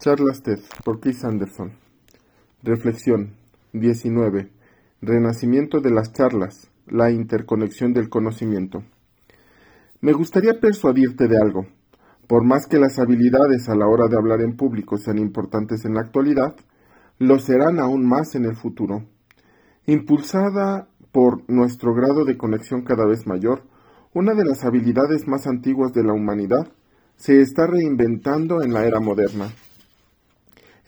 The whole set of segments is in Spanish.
Charlas TED por Keith Anderson. Reflexión 19. Renacimiento de las charlas. La interconexión del conocimiento. Me gustaría persuadirte de algo. Por más que las habilidades a la hora de hablar en público sean importantes en la actualidad, lo serán aún más en el futuro. Impulsada por nuestro grado de conexión cada vez mayor, una de las habilidades más antiguas de la humanidad se está reinventando en la era moderna.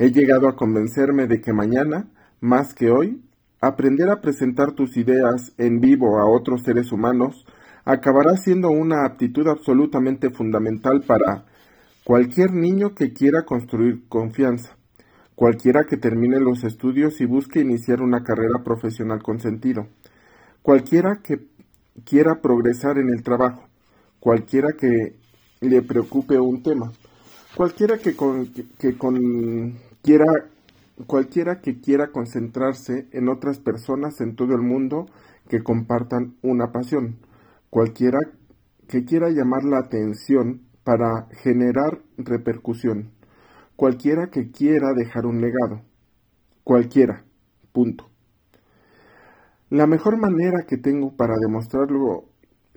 He llegado a convencerme de que mañana, más que hoy, aprender a presentar tus ideas en vivo a otros seres humanos acabará siendo una aptitud absolutamente fundamental para cualquier niño que quiera construir confianza, cualquiera que termine los estudios y busque iniciar una carrera profesional con sentido, cualquiera que quiera progresar en el trabajo, cualquiera que le preocupe un tema, cualquiera que, que con, quiera, cualquiera que quiera concentrarse en otras personas en todo el mundo que compartan una pasión, cualquiera que quiera llamar la atención para generar repercusión, cualquiera que quiera dejar un legado, cualquiera, punto. La mejor manera que tengo para demostrar lo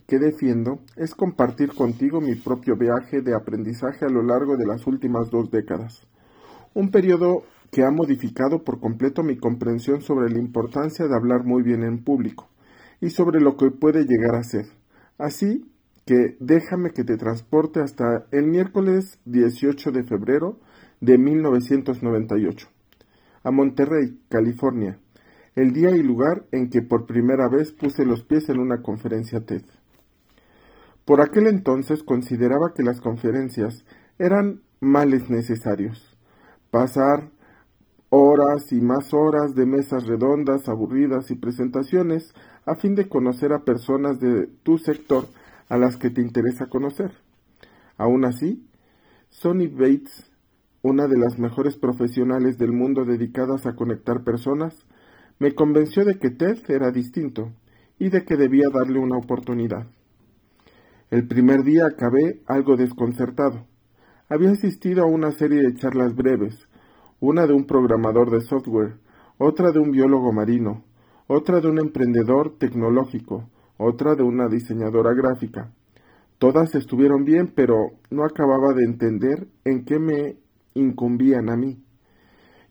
que defiendo es compartir contigo mi propio viaje de aprendizaje a lo largo de las últimas dos décadas. Un periodo que ha modificado por completo mi comprensión sobre la importancia de hablar muy bien en público y sobre lo que puede llegar a ser. Así que déjame que te transporte hasta el miércoles 18 de febrero de 1998, a Monterrey, California, el día y lugar en que por primera vez puse los pies en una conferencia TED. Por aquel entonces consideraba que las conferencias eran males necesarios. Pasar horas y más horas de mesas redondas, aburridas y presentaciones a fin de conocer a personas de tu sector a las que te interesa conocer. Aún así, Sonny Bates, una de las mejores profesionales del mundo dedicadas a conectar personas, me convenció de que Ted era distinto y de que debía darle una oportunidad. El primer día acabé algo desconcertado. Había asistido a una serie de charlas breves, una de un programador de software, otra de un biólogo marino, otra de un emprendedor tecnológico, otra de una diseñadora gráfica. Todas estuvieron bien, pero no acababa de entender en qué me incumbían a mí.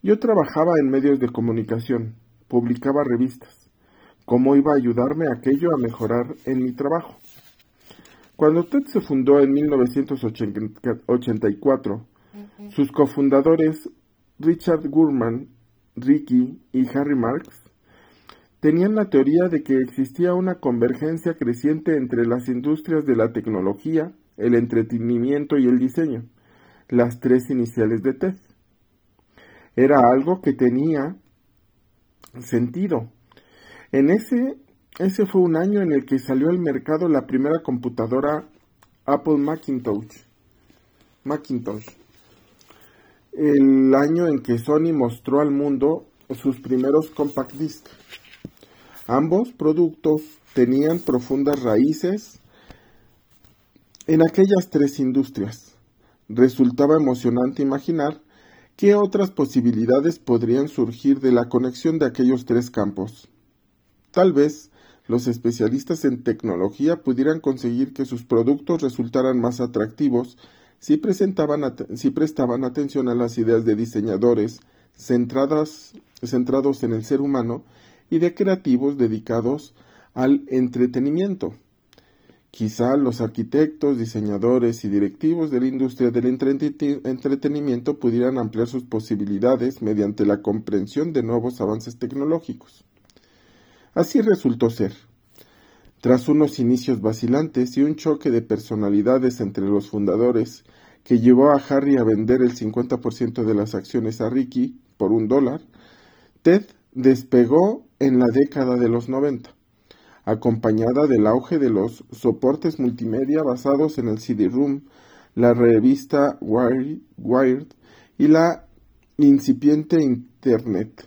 Yo trabajaba en medios de comunicación, publicaba revistas. ¿Cómo iba a ayudarme aquello a mejorar en mi trabajo? Cuando TED se fundó en 1984, sus cofundadores Richard Gurman, Ricky y Harry Marx tenían la teoría de que existía una convergencia creciente entre las industrias de la tecnología, el entretenimiento y el diseño, las tres iniciales de TED. Era algo que tenía sentido. En ese, ese fue un año en el que salió al mercado la primera computadora Apple Macintosh. Macintosh. El año en que Sony mostró al mundo sus primeros compact discs. Ambos productos tenían profundas raíces en aquellas tres industrias. Resultaba emocionante imaginar ¿Qué otras posibilidades podrían surgir de la conexión de aquellos tres campos? Tal vez los especialistas en tecnología pudieran conseguir que sus productos resultaran más atractivos si, si prestaban atención a las ideas de diseñadores centradas, centrados en el ser humano y de creativos dedicados al entretenimiento. Quizá los arquitectos, diseñadores y directivos de la industria del entretenimiento pudieran ampliar sus posibilidades mediante la comprensión de nuevos avances tecnológicos. Así resultó ser. Tras unos inicios vacilantes y un choque de personalidades entre los fundadores que llevó a Harry a vender el 50% de las acciones a Ricky por un dólar, Ted despegó en la década de los 90 acompañada del auge de los soportes multimedia basados en el CD-ROOM, la revista Wired y la incipiente Internet.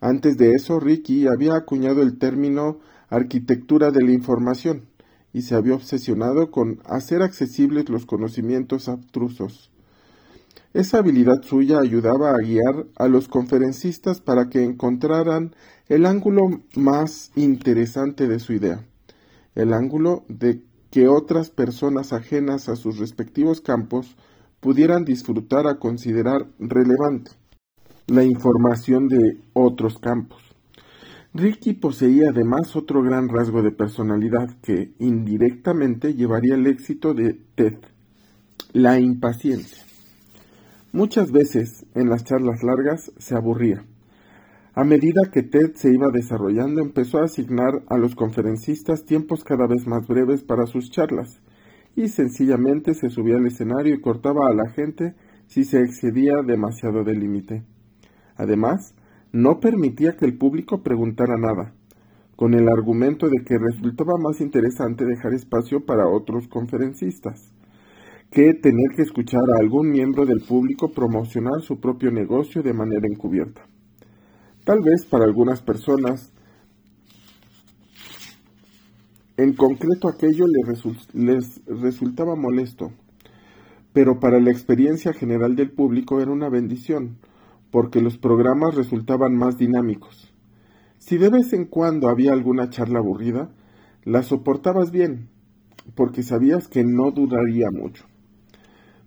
Antes de eso, Ricky había acuñado el término arquitectura de la información y se había obsesionado con hacer accesibles los conocimientos abstrusos. Esa habilidad suya ayudaba a guiar a los conferencistas para que encontraran el ángulo más interesante de su idea, el ángulo de que otras personas ajenas a sus respectivos campos pudieran disfrutar a considerar relevante la información de otros campos. Ricky poseía además otro gran rasgo de personalidad que indirectamente llevaría el éxito de Ted, la impaciencia. Muchas veces en las charlas largas se aburría. A medida que Ted se iba desarrollando, empezó a asignar a los conferencistas tiempos cada vez más breves para sus charlas, y sencillamente se subía al escenario y cortaba a la gente si se excedía demasiado del límite. Además, no permitía que el público preguntara nada, con el argumento de que resultaba más interesante dejar espacio para otros conferencistas que tener que escuchar a algún miembro del público promocionar su propio negocio de manera encubierta. Tal vez para algunas personas en concreto aquello les, resultaba molesto, pero para la experiencia general del público era una bendición, porque los programas resultaban más dinámicos. Si de vez en cuando había alguna charla aburrida, la soportabas bien, porque sabías que no duraría mucho.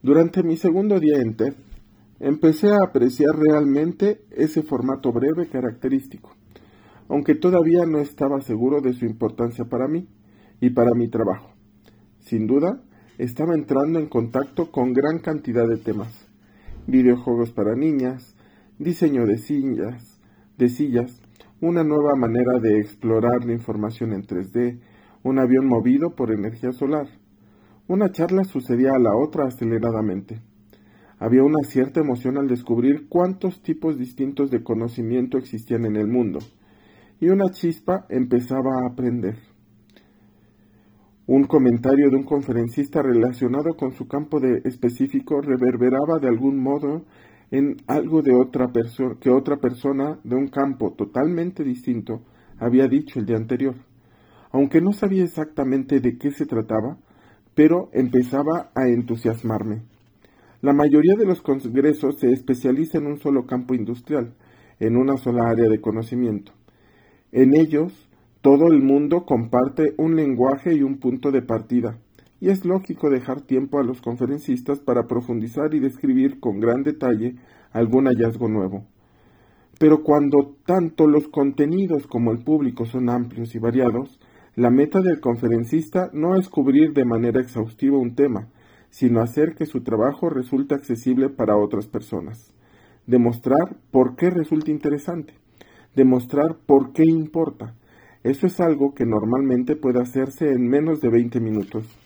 Durante mi segundo día en TED, empecé a apreciar realmente ese formato breve característico, aunque todavía no estaba seguro de su importancia para mí y para mi trabajo. Sin duda, estaba entrando en contacto con gran cantidad de temas. Videojuegos para niñas, diseño de sillas, de sillas, una nueva manera de explorar la información en 3D, un avión movido por energía solar, una charla sucedía a la otra aceleradamente. Había una cierta emoción al descubrir cuántos tipos distintos de conocimiento existían en el mundo, y una chispa empezaba a aprender. Un comentario de un conferencista relacionado con su campo de específico reverberaba de algún modo en algo de otra persona que otra persona de un campo totalmente distinto había dicho el día anterior. Aunque no sabía exactamente de qué se trataba, pero empezaba a entusiasmarme. La mayoría de los congresos se especializa en un solo campo industrial, en una sola área de conocimiento. En ellos, todo el mundo comparte un lenguaje y un punto de partida, y es lógico dejar tiempo a los conferencistas para profundizar y describir con gran detalle algún hallazgo nuevo. Pero cuando tanto los contenidos como el público son amplios y variados, la meta del conferencista no es cubrir de manera exhaustiva un tema, sino hacer que su trabajo resulte accesible para otras personas. Demostrar por qué resulta interesante. Demostrar por qué importa. Eso es algo que normalmente puede hacerse en menos de 20 minutos.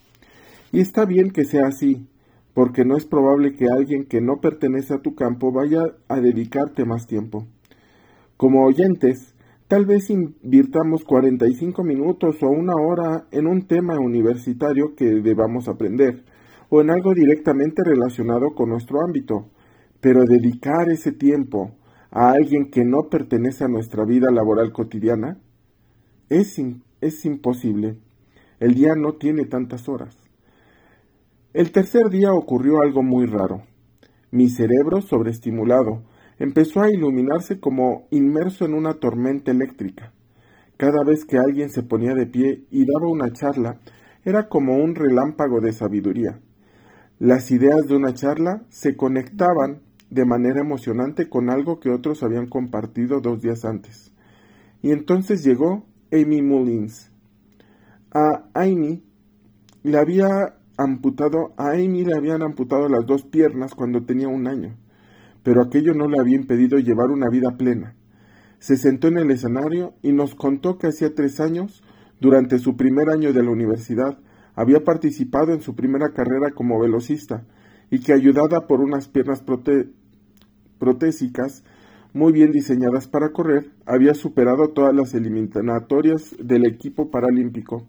Y está bien que sea así, porque no es probable que alguien que no pertenece a tu campo vaya a dedicarte más tiempo. Como oyentes, Tal vez invirtamos 45 minutos o una hora en un tema universitario que debamos aprender, o en algo directamente relacionado con nuestro ámbito, pero dedicar ese tiempo a alguien que no pertenece a nuestra vida laboral cotidiana es, es imposible. El día no tiene tantas horas. El tercer día ocurrió algo muy raro. Mi cerebro sobreestimulado empezó a iluminarse como inmerso en una tormenta eléctrica. Cada vez que alguien se ponía de pie y daba una charla, era como un relámpago de sabiduría. Las ideas de una charla se conectaban de manera emocionante con algo que otros habían compartido dos días antes. Y entonces llegó Amy Mullins. A Amy le había amputado, a Amy le habían amputado las dos piernas cuando tenía un año pero aquello no le había impedido llevar una vida plena. Se sentó en el escenario y nos contó que hacía tres años, durante su primer año de la universidad, había participado en su primera carrera como velocista y que ayudada por unas piernas protésicas muy bien diseñadas para correr, había superado todas las eliminatorias del equipo paralímpico.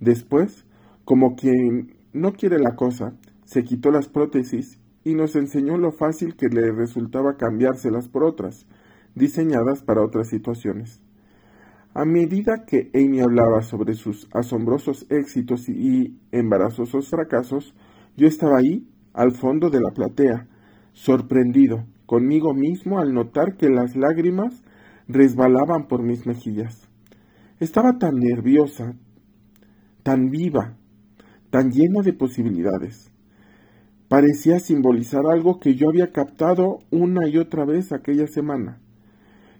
Después, como quien no quiere la cosa, se quitó las prótesis y nos enseñó lo fácil que le resultaba cambiárselas por otras, diseñadas para otras situaciones. A medida que Amy hablaba sobre sus asombrosos éxitos y embarazosos fracasos, yo estaba ahí, al fondo de la platea, sorprendido conmigo mismo al notar que las lágrimas resbalaban por mis mejillas. Estaba tan nerviosa, tan viva, tan llena de posibilidades. Parecía simbolizar algo que yo había captado una y otra vez aquella semana,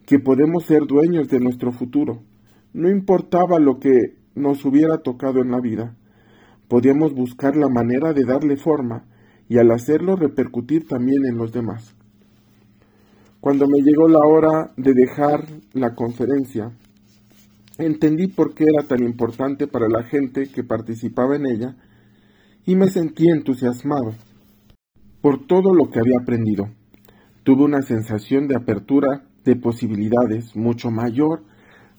que podemos ser dueños de nuestro futuro. No importaba lo que nos hubiera tocado en la vida, podíamos buscar la manera de darle forma y al hacerlo repercutir también en los demás. Cuando me llegó la hora de dejar la conferencia, entendí por qué era tan importante para la gente que participaba en ella y me sentí entusiasmado por todo lo que había aprendido. Tuve una sensación de apertura de posibilidades mucho mayor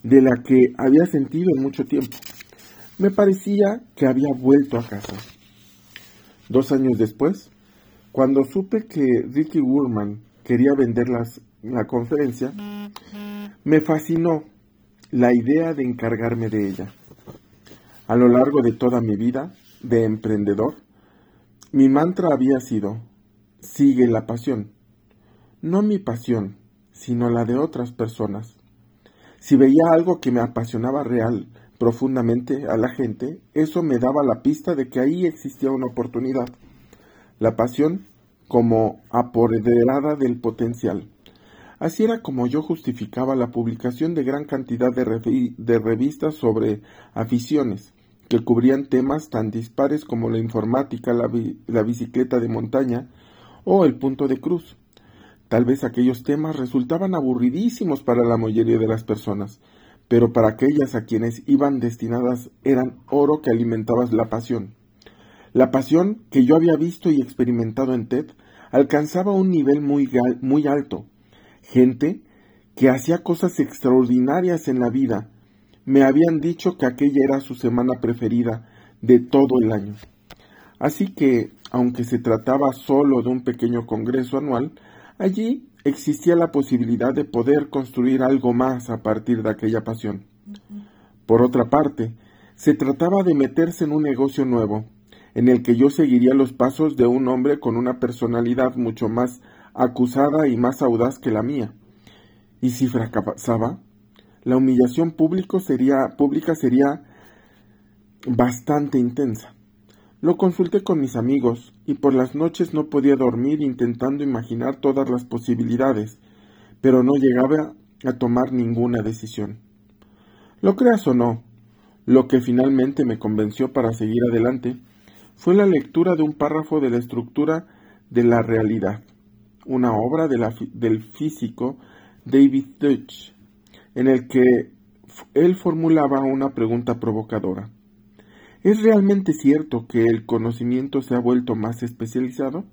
de la que había sentido en mucho tiempo. Me parecía que había vuelto a casa. Dos años después, cuando supe que Ricky Wurman quería vender la conferencia, me fascinó la idea de encargarme de ella. A lo largo de toda mi vida de emprendedor, mi mantra había sido, sigue la pasión. No mi pasión, sino la de otras personas. Si veía algo que me apasionaba real, profundamente a la gente, eso me daba la pista de que ahí existía una oportunidad. La pasión como apoderada del potencial. Así era como yo justificaba la publicación de gran cantidad de, revistas sobre aficiones, que cubrían temas tan dispares como la informática, la, bicicleta de montaña o el punto de cruz. Tal vez aquellos temas resultaban aburridísimos para la mayoría de las personas, pero para aquellas a quienes iban destinadas eran oro que alimentaba la pasión. La pasión que yo había visto y experimentado en TED alcanzaba un nivel muy alto. Gente que hacía cosas extraordinarias en la vida me habían dicho que aquella era su semana preferida de todo el año. Así que, aunque se trataba solo de un pequeño congreso anual, allí existía la posibilidad de poder construir algo más a partir de aquella pasión. Por otra parte, se trataba de meterse en un negocio nuevo, en el que yo seguiría los pasos de un hombre con una personalidad mucho más acusada y más audaz que la mía. Y si fracasaba, la humillación sería, pública sería bastante intensa. Lo consulté con mis amigos y por las noches no podía dormir intentando imaginar todas las posibilidades, pero no llegaba a tomar ninguna decisión. Lo creas o no, lo que finalmente me convenció para seguir adelante fue la lectura de un párrafo de la estructura de la realidad, una obra del físico David Deutsch, en el que él formulaba una pregunta provocadora. ¿Es realmente cierto que el conocimiento se ha vuelto más especializado?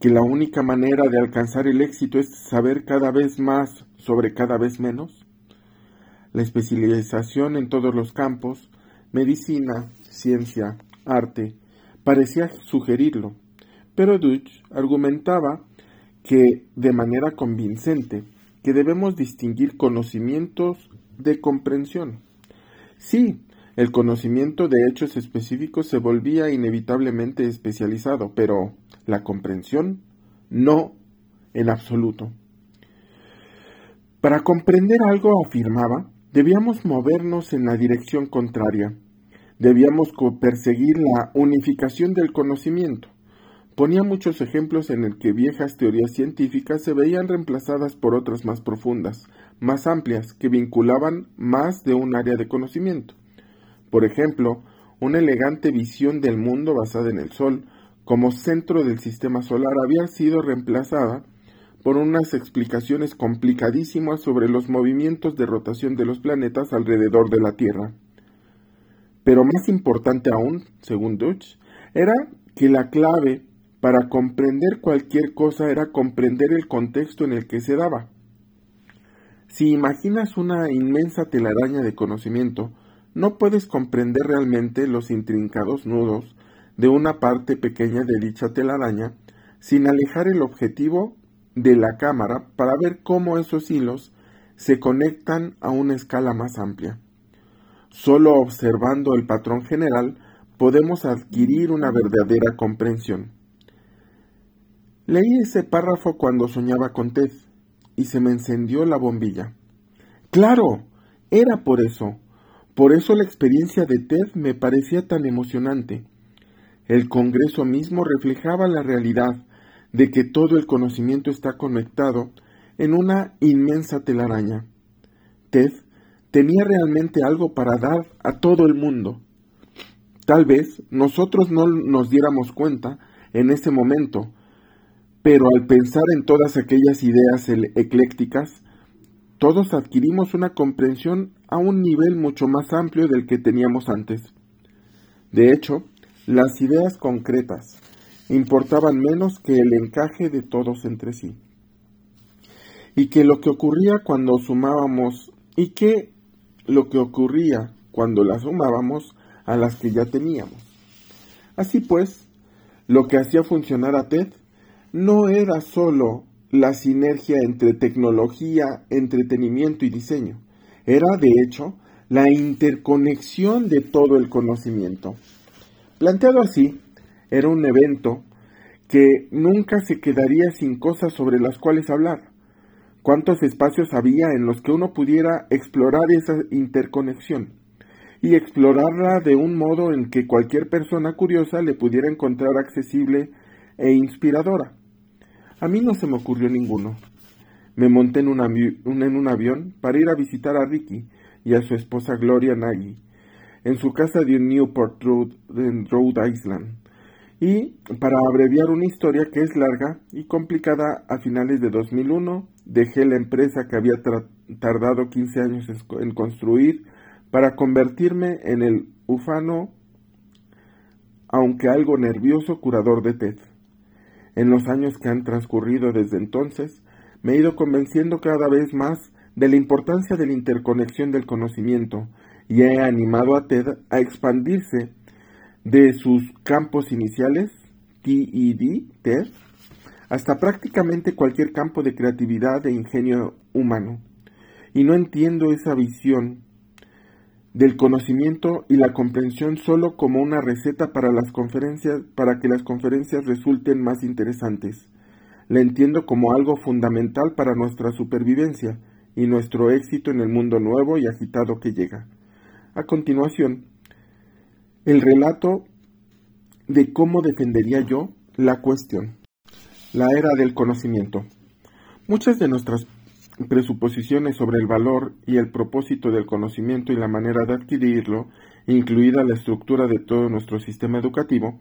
¿Que la única manera de alcanzar el éxito es saber cada vez más sobre cada vez menos? La especialización en todos los campos, medicina, ciencia, arte, parecía sugerirlo, pero Deutsch argumentaba que, de manera convincente, que debemos distinguir conocimientos de comprensión. Sí, el conocimiento de hechos específicos se volvía inevitablemente especializado, pero la comprensión no en absoluto. Para comprender algo, afirmaba, debíamos movernos en la dirección contraria. Debíamos perseguir la unificación del conocimiento. Ponía muchos ejemplos en el que viejas teorías científicas se veían reemplazadas por otras más profundas, más amplias, que vinculaban más de un área de conocimiento. Por ejemplo, una elegante visión del mundo basada en el Sol como centro del sistema solar había sido reemplazada por unas explicaciones complicadísimas sobre los movimientos de rotación de los planetas alrededor de la Tierra. Pero más importante aún, según Deutsch, era que la clave para comprender cualquier cosa era comprender el contexto en el que se daba. Si imaginas una inmensa telaraña de conocimiento, no puedes comprender realmente los intrincados nudos de una parte pequeña de dicha telaraña sin alejar el objetivo de la cámara para ver cómo esos hilos se conectan a una escala más amplia. Solo observando el patrón general podemos adquirir una verdadera comprensión. Leí ese párrafo cuando soñaba con Ted y se me encendió la bombilla. Claro, era por eso. Por eso la experiencia de Ted me parecía tan emocionante. El Congreso mismo reflejaba la realidad de que todo el conocimiento está conectado en una inmensa telaraña. Ted tenía realmente algo para dar a todo el mundo. Tal vez nosotros no nos diéramos cuenta en ese momento, pero al pensar en todas aquellas ideas eclécticas, todos adquirimos una comprensión a un nivel mucho más amplio del que teníamos antes. De hecho, las ideas concretas importaban menos que el encaje de todos entre sí. Y que lo que ocurría cuando sumábamos, y que lo que ocurría cuando las sumábamos a las que ya teníamos. Así pues, lo que hacía funcionar a TED no era solo la sinergia entre tecnología, entretenimiento y diseño, era de hecho la interconexión de todo el conocimiento. Planteado así, era un evento que nunca se quedaría sin cosas sobre las cuales hablar. ¿Cuántos espacios había en los que uno pudiera explorar esa interconexión? Y explorarla de un modo en que cualquier persona curiosa le pudiera encontrar accesible e inspiradora. A mí no se me ocurrió ninguno. Me monté en un, avión para ir a visitar a Ricky y a su esposa Gloria Nagy en su casa de Newport Road, en Rhode Island. Y para abreviar una historia que es larga y complicada, a finales de 2001 dejé la empresa que había tardado 15 años en construir para convertirme en el ufano, aunque algo nervioso, curador de TED. En los años que han transcurrido desde entonces, me he ido convenciendo cada vez más de la importancia de la interconexión del conocimiento y he animado a TED a expandirse de sus campos iniciales, TED, TED, hasta prácticamente cualquier campo de creatividad e ingenio humano. Y no entiendo esa visión del conocimiento y la comprensión solo como una receta para las conferencias para que las conferencias resulten más interesantes. La entiendo como algo fundamental para nuestra supervivencia y nuestro éxito en el mundo nuevo y agitado que llega. A continuación, el relato de cómo defendería yo la cuestión. La era del conocimiento. Muchas de nuestras presuposiciones sobre el valor y el propósito del conocimiento y la manera de adquirirlo, incluida la estructura de todo nuestro sistema educativo,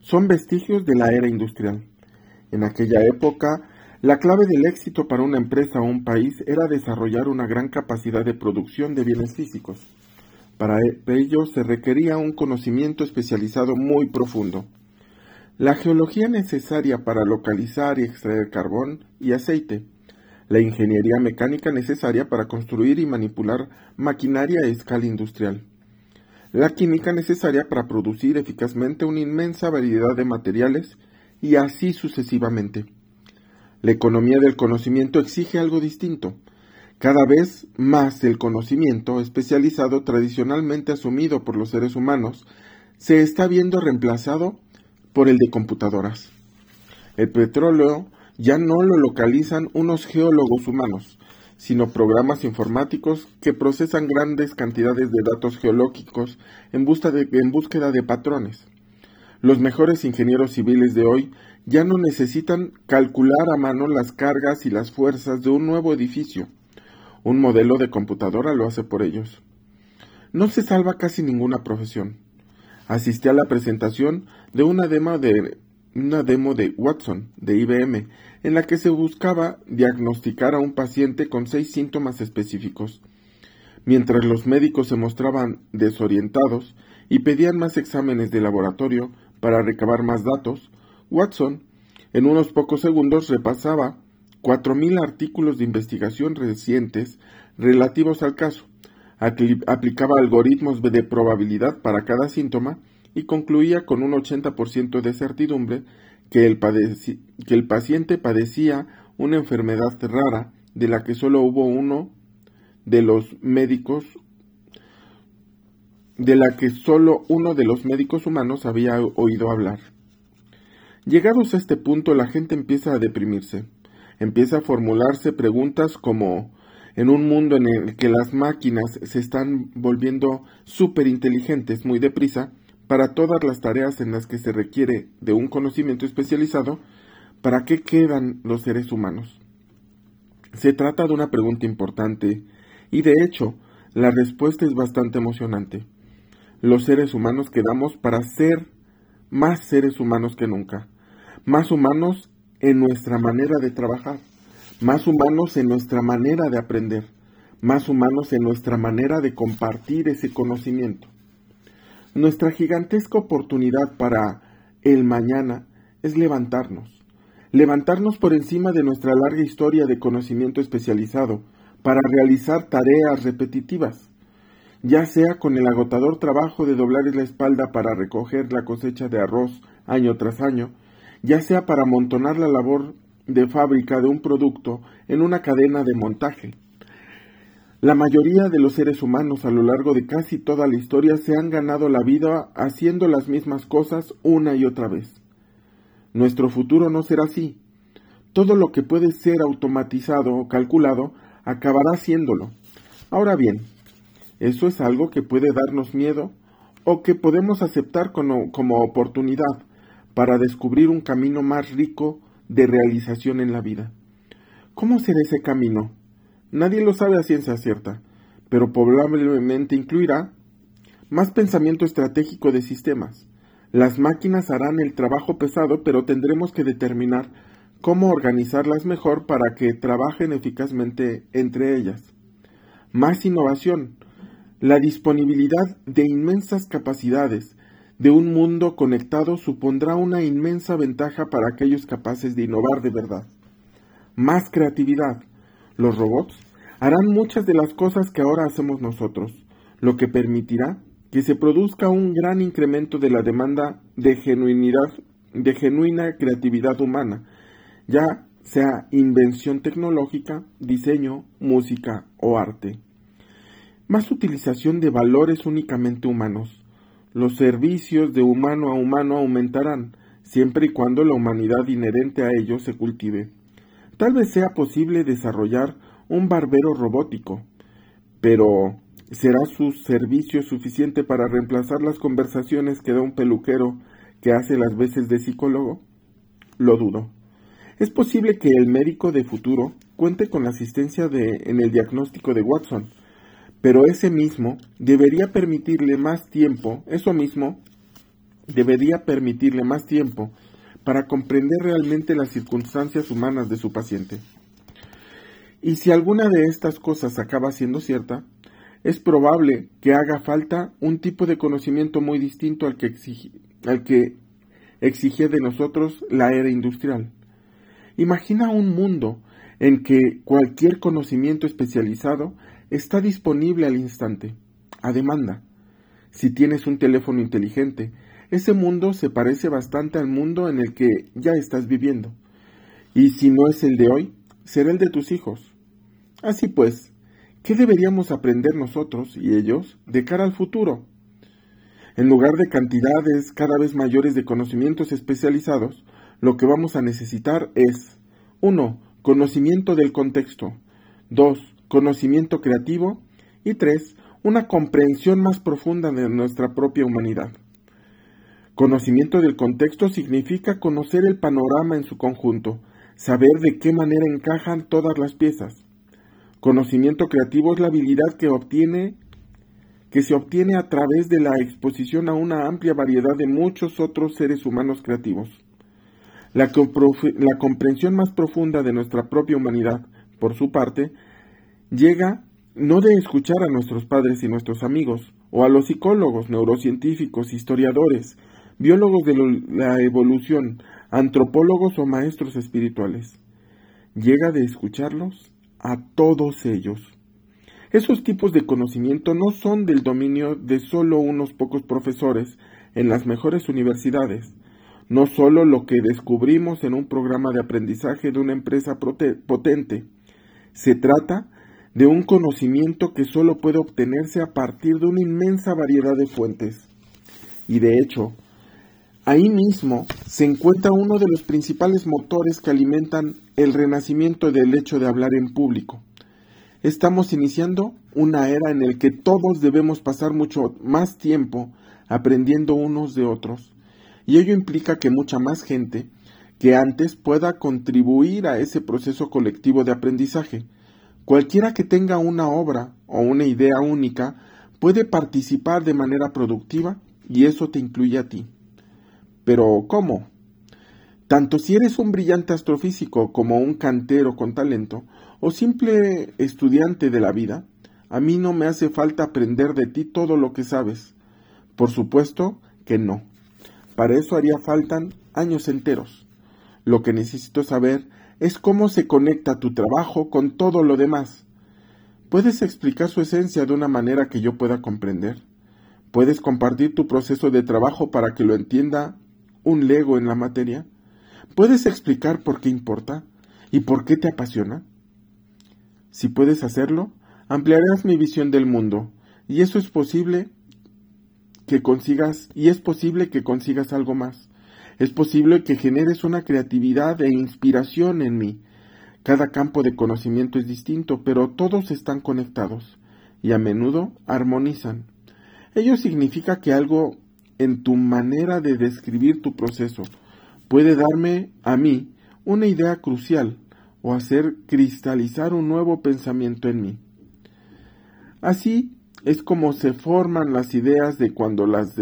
son vestigios de la era industrial. En aquella época, la clave del éxito para una empresa o un país era desarrollar una gran capacidad de producción de bienes físicos. Para ello se requería un conocimiento especializado muy profundo. La geología necesaria para localizar y extraer carbón y aceite. La ingeniería mecánica necesaria para construir y manipular maquinaria a escala industrial. La química necesaria para producir eficazmente una inmensa variedad de materiales y así sucesivamente. La economía del conocimiento exige algo distinto, cada vez más el conocimiento especializado tradicionalmente asumido por los seres humanos se está viendo reemplazado por el de computadoras. El petróleo ya no lo localizan unos geólogos humanos, sino programas informáticos que procesan grandes cantidades de datos geológicos en, en búsqueda de patrones. Los mejores ingenieros civiles de hoy ya no necesitan calcular a mano las cargas y las fuerzas de un nuevo edificio un modelo de computadora lo hace por ellos. No se salva casi ninguna profesión. Asistí a la presentación de una demo de, una demo de Watson, de IBM, en la que se buscaba diagnosticar a un paciente con seis síntomas específicos. Mientras los médicos se mostraban desorientados y pedían más exámenes de laboratorio para recabar más datos, Watson, en unos pocos segundos, repasaba 4.000 artículos de investigación recientes relativos al caso, aplicaba algoritmos de probabilidad para cada síntoma y concluía con un 80% de certidumbre que el, paciente padecía una enfermedad rara de la que solo hubo uno de los médicos de la que solo uno de los médicos humanos había oído hablar. Llegados a este punto, la gente empieza a deprimirse, empieza a formularse preguntas como en un mundo en el que las máquinas se están volviendo súper inteligentes muy deprisa para todas las tareas en las que se requiere de un conocimiento especializado, ¿para qué quedan los seres humanos? Se trata de una pregunta importante y de hecho la respuesta es bastante emocionante. Los seres humanos quedamos para ser más seres humanos que nunca, más humanos en nuestra manera de trabajar, más humanos en nuestra manera de aprender, más humanos en nuestra manera de compartir ese conocimiento. Nuestra gigantesca oportunidad para el mañana es levantarnos, levantarnos por encima de nuestra larga historia de conocimiento especializado para realizar tareas repetitivas, ya sea con el agotador trabajo de doblar la espalda para recoger la cosecha de arroz año tras año, ya sea para amontonar la labor de fábrica de un producto en una cadena de montaje. La mayoría de los seres humanos a lo largo de casi toda la historia se han ganado la vida haciendo las mismas cosas una y otra vez. Nuestro futuro no será así. Todo lo que puede ser automatizado o calculado acabará siéndolo. Ahora bien, eso es algo que puede darnos miedo o que podemos aceptar como, como oportunidad para descubrir un camino más rico de realización en la vida. ¿Cómo será ese camino? Nadie lo sabe a ciencia cierta, pero probablemente incluirá más pensamiento estratégico de sistemas. Las máquinas harán el trabajo pesado, pero tendremos que determinar cómo organizarlas mejor para que trabajen eficazmente entre ellas. Más innovación. La disponibilidad de inmensas capacidades de un mundo conectado supondrá una inmensa ventaja para aquellos capaces de innovar de verdad. Más creatividad. Los robots harán muchas de las cosas que ahora hacemos nosotros, lo que permitirá que se produzca un gran incremento de la demanda de genuinidad, de genuina creatividad humana, ya sea invención tecnológica, diseño, música o arte. Más utilización de valores únicamente humanos, los servicios de humano a humano aumentarán, siempre y cuando la humanidad inherente a ellos se cultive. Tal vez sea posible desarrollar un barbero robótico, pero ¿será su servicio suficiente para reemplazar las conversaciones que da un peluquero que hace las veces de psicólogo? Lo dudo. Es posible que el médico de futuro cuente con la asistencia de, en el diagnóstico de Watson, pero ese mismo debería permitirle más tiempo, eso mismo debería permitirle más tiempo para comprender realmente las circunstancias humanas de su paciente. Y si alguna de estas cosas acaba siendo cierta, es probable que haga falta un tipo de conocimiento muy distinto al que, exigía de nosotros la era industrial. Imagina un mundo en que cualquier conocimiento especializado está disponible al instante, a demanda. Si tienes un teléfono inteligente, ese mundo se parece bastante al mundo en el que ya estás viviendo. Y si no es el de hoy, será el de tus hijos. Así pues, ¿qué deberíamos aprender nosotros y ellos de cara al futuro? En lugar de cantidades cada vez mayores de conocimientos especializados, lo que vamos a necesitar es 1. Conocimiento del contexto. 2 conocimiento creativo y tres, una comprensión más profunda de nuestra propia humanidad. Conocimiento del contexto significa conocer el panorama en su conjunto, saber de qué manera encajan todas las piezas. Conocimiento creativo es la habilidad que se obtiene a través de la exposición a una amplia variedad de muchos otros seres humanos creativos. La, la comprensión más profunda de nuestra propia humanidad, por su parte, llega no de escuchar a nuestros padres y nuestros amigos, o a los psicólogos, neurocientíficos, historiadores, biólogos de la evolución, antropólogos o maestros espirituales. Llega de escucharlos a todos ellos. Esos tipos de conocimiento no son del dominio de solo unos pocos profesores en las mejores universidades, no solo lo que descubrimos en un programa de aprendizaje de una empresa potente. Se trata de un conocimiento que solo puede obtenerse a partir de una inmensa variedad de fuentes. Y de hecho, Ahí mismo se encuentra uno de los principales motores que alimentan el renacimiento del hecho de hablar en público. Estamos iniciando una era en la que todos debemos pasar mucho más tiempo aprendiendo unos de otros, y ello implica que mucha más gente que antes pueda contribuir a ese proceso colectivo de aprendizaje. Cualquiera que tenga una obra o una idea única puede participar de manera productiva y eso te incluye a ti. Pero ¿cómo? Tanto si eres un brillante astrofísico como un cantero con talento, o simple estudiante de la vida, a mí no me hace falta aprender de ti todo lo que sabes. Por supuesto que no. Para eso haría faltan años enteros. Lo que necesito saber es cómo se conecta tu trabajo con todo lo demás. ¿Puedes explicar su esencia de una manera que yo pueda comprender? ¿Puedes compartir tu proceso de trabajo para que lo entienda un lego en la materia? ¿Puedes explicar por qué importa y por qué te apasiona? Si puedes hacerlo, ampliarás mi visión del mundo, y eso es posible que consigas, y es posible que consigas algo más. Es posible que generes una creatividad e inspiración en mí. Cada campo de conocimiento es distinto, pero todos están conectados y a menudo armonizan. Ello significa que algo en tu manera de describir tu proceso puede darme a mí una idea crucial o hacer cristalizar un nuevo pensamiento en mí. Así es como se forman las ideas de cuando las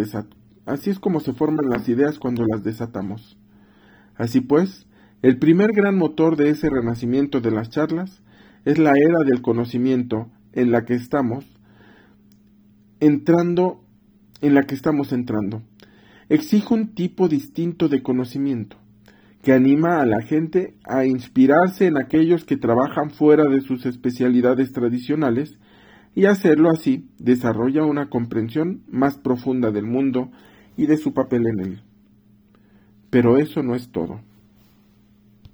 así es como se forman las ideas cuando las desatamos. Así pues, el primer gran motor de ese renacimiento de las charlas es la era del conocimiento en la que estamos entrando en la que estamos entrando. Exige un tipo distinto de conocimiento, que anima a la gente a inspirarse en aquellos que trabajan fuera de sus especialidades tradicionales y hacerlo así desarrolla una comprensión más profunda del mundo y de su papel en él. Pero eso no es todo.